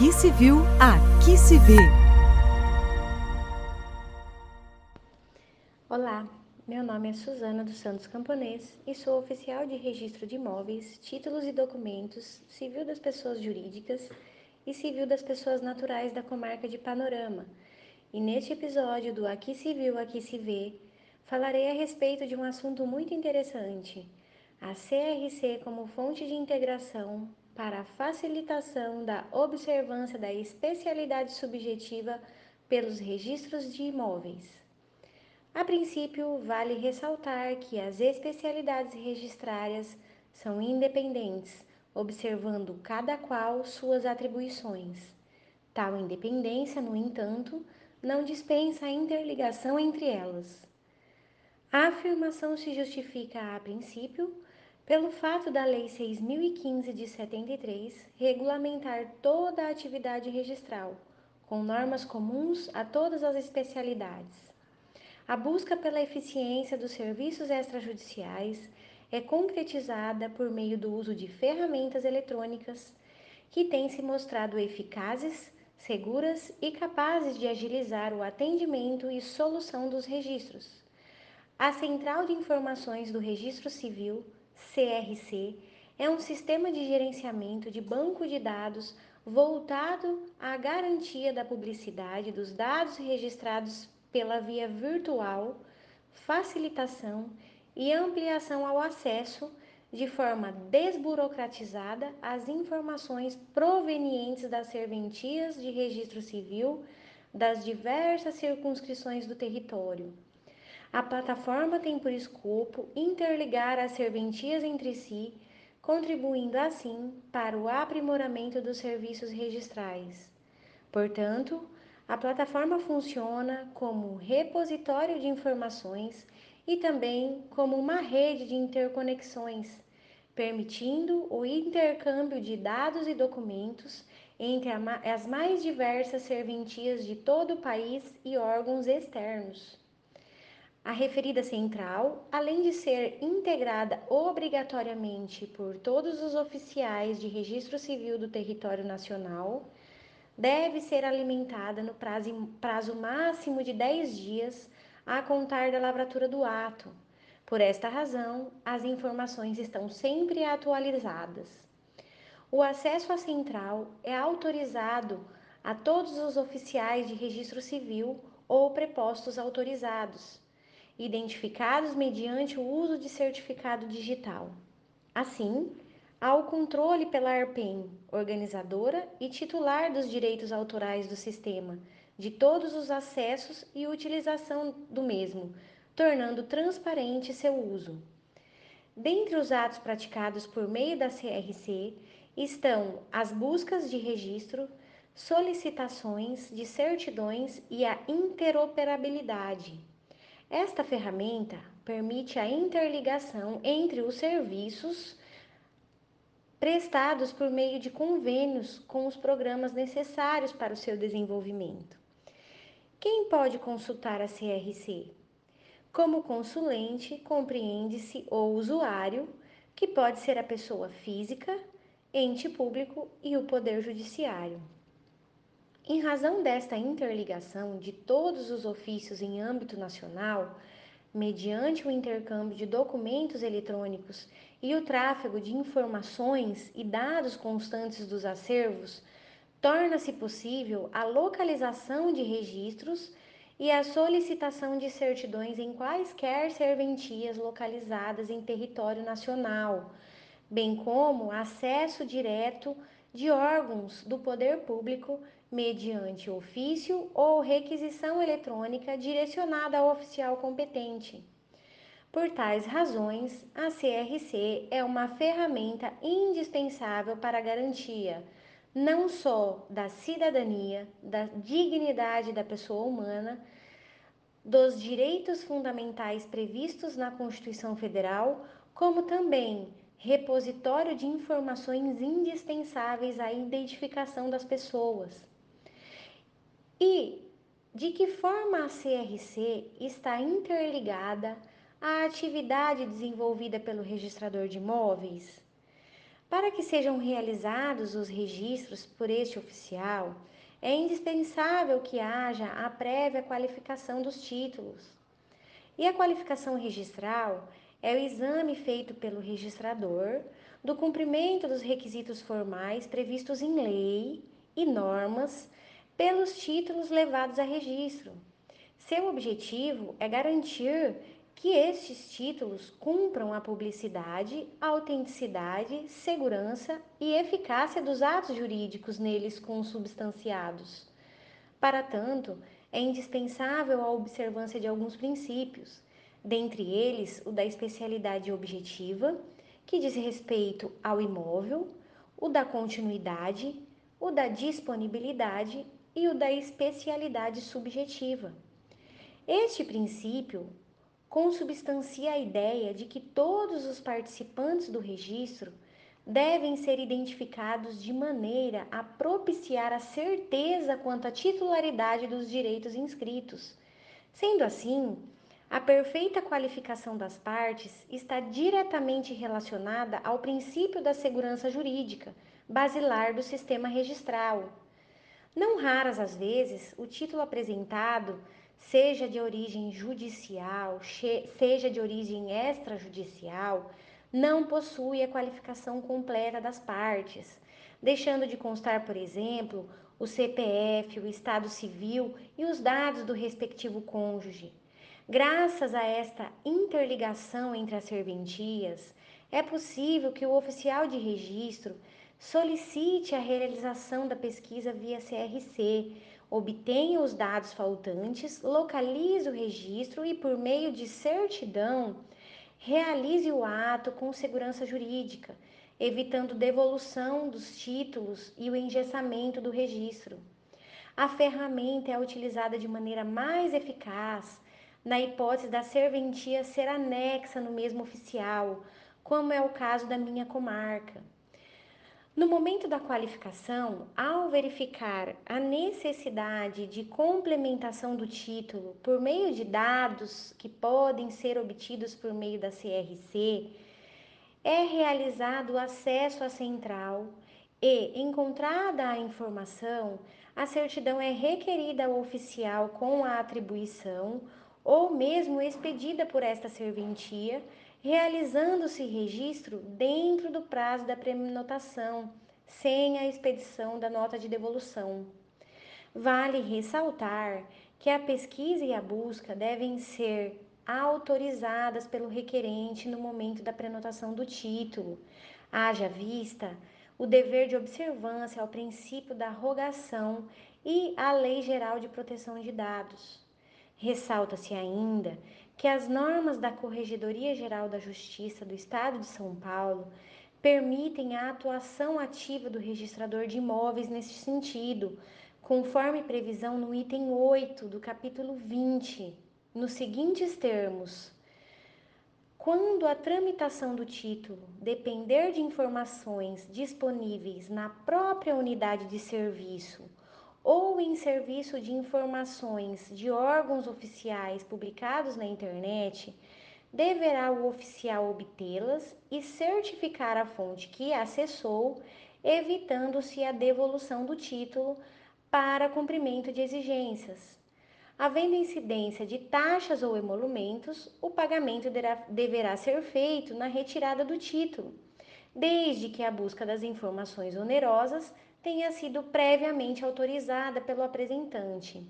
Aqui se viu, aqui se vê. Olá, meu nome é Suzana dos Santos Camponês e sou oficial de registro de imóveis, títulos e documentos, civil das pessoas jurídicas e civil das pessoas naturais da comarca de Panorama. E neste episódio do Aqui se viu, aqui se vê, falarei a respeito de um assunto muito interessante: a CRC como fonte de integração para a facilitação da observância da especialidade subjetiva pelos registros de imóveis. A princípio, vale ressaltar que as especialidades registrárias são independentes, observando cada qual suas atribuições. Tal independência, no entanto, não dispensa a interligação entre elas. A afirmação se justifica, a princípio, pelo fato da Lei 6015 de 73 regulamentar toda a atividade registral, com normas comuns a todas as especialidades. A busca pela eficiência dos serviços extrajudiciais é concretizada por meio do uso de ferramentas eletrônicas que têm se mostrado eficazes, seguras e capazes de agilizar o atendimento e solução dos registros. A Central de Informações do Registro Civil, CRC, é um sistema de gerenciamento de banco de dados voltado à garantia da publicidade dos dados registrados pela via virtual, facilitação e ampliação ao acesso de forma desburocratizada às informações provenientes das serventias de registro civil das diversas circunscrições do território. A plataforma tem por escopo interligar as serventias entre si, contribuindo assim para o aprimoramento dos serviços registrais. Portanto, a plataforma funciona como repositório de informações e também como uma rede de interconexões, permitindo o intercâmbio de dados e documentos entre as mais diversas serventias de todo o país e órgãos externos. A referida central, além de ser integrada obrigatoriamente por todos os oficiais de registro civil do território nacional, deve ser alimentada no prazo, prazo máximo de 10 dias a contar da lavratura do ato. Por esta razão, as informações estão sempre atualizadas. O acesso à central é autorizado a todos os oficiais de registro civil ou prepostos autorizados, identificados mediante o uso de certificado digital. Assim, ao controle pela ARPEN, organizadora e titular dos direitos autorais do sistema, de todos os acessos e utilização do mesmo, tornando transparente seu uso. Dentre os atos praticados por meio da CRC estão as buscas de registro, solicitações de certidões e a interoperabilidade. Esta ferramenta permite a interligação entre os serviços prestados por meio de convênios com os programas necessários para o seu desenvolvimento. Quem pode consultar a CRC? Como consulente, compreende-se o usuário, que pode ser a pessoa física, ente público e o Poder Judiciário. Em razão desta interligação de todos os ofícios em âmbito nacional, mediante o intercâmbio de documentos eletrônicos e o tráfego de informações e dados constantes dos acervos, torna-se possível a localização de registros e a solicitação de certidões em quaisquer serventias localizadas em território nacional, bem como acesso direto de órgãos do poder público mediante ofício ou requisição eletrônica direcionada ao oficial competente. Por tais razões, a CRC é uma ferramenta indispensável para a garantia não só da cidadania, da dignidade da pessoa humana, dos direitos fundamentais previstos na Constituição Federal, como também repositório de informações indispensáveis à identificação das pessoas. E de que forma a CRC está interligada à atividade desenvolvida pelo registrador de imóveis? Para que sejam realizados os registros por este oficial, é indispensável que haja a prévia qualificação dos títulos. E a qualificação registral é o exame feito pelo registrador do cumprimento dos requisitos formais previstos em lei e normas pelos títulos levados a registro. Seu objetivo é garantir que estes títulos cumpram a publicidade, autenticidade, segurança e eficácia dos atos jurídicos neles consubstanciados. Para tanto, é indispensável a observância de alguns princípios, dentre eles o da especialidade objetiva, que diz respeito ao imóvel, o da continuidade, o da disponibilidade e o da especialidade subjetiva. Este princípio consubstancia a ideia de que todos os participantes do registro devem ser identificados de maneira a propiciar a certeza quanto à titularidade dos direitos inscritos. Sendo assim, a perfeita qualificação das partes está diretamente relacionada ao princípio da segurança jurídica, basilar do sistema registral. Não raras as vezes, o título apresentado seja de origem judicial, seja de origem extrajudicial, não possui a qualificação completa das partes, deixando de constar, por exemplo, o CPF, o estado civil e os dados do respectivo cônjuge. Graças a esta interligação entre as serventias, é possível que o oficial de registro solicite a realização da pesquisa via CRC, obtenha os dados faltantes, localize o registro e, por meio de certidão, realize o ato com segurança jurídica, evitando devolução dos títulos e o engessamento do registro. A ferramenta é utilizada de maneira mais eficaz na hipótese da serventia ser anexa no mesmo oficial, como é o caso da minha comarca. No momento da qualificação, ao verificar a necessidade de complementação do título por meio de dados que podem ser obtidos por meio da CRC, é realizado o acesso à central e, encontrada a informação, a certidão é requerida ao oficial com a atribuição ou mesmo expedida por esta serventia realizando-se registro dentro do prazo da prenotação, sem a expedição da nota de devolução. Vale ressaltar que a pesquisa e a busca devem ser autorizadas pelo requerente no momento da prenotação do título, haja vista o dever de observância ao princípio da rogação e à Lei Geral de Proteção de Dados. Ressalta-se ainda que as normas da Corregedoria Geral da Justiça do Estado de São Paulo permitem a atuação ativa do registrador de imóveis nesse sentido, conforme previsão no item 8 do capítulo 20, nos seguintes termos: quando a tramitação do título depender de informações disponíveis na própria unidade de serviço ou em serviço de informações de órgãos oficiais publicados na internet, deverá o oficial obtê-las e certificar a fonte que acessou, evitando-se a devolução do título para cumprimento de exigências. Havendo incidência de taxas ou emolumentos, o pagamento deverá ser feito na retirada do título, desde que a busca das informações onerosas tenha sido previamente autorizada pelo apresentante.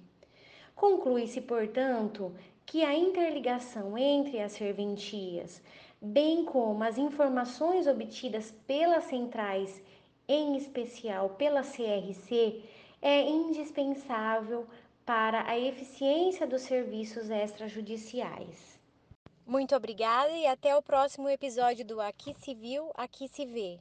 Conclui-se, portanto, que a interligação entre as serventias, bem como as informações obtidas pelas centrais, em especial pela CRC, é indispensável para a eficiência dos serviços extrajudiciais. Muito obrigada e até o próximo episódio do Aqui viu, aqui se vê.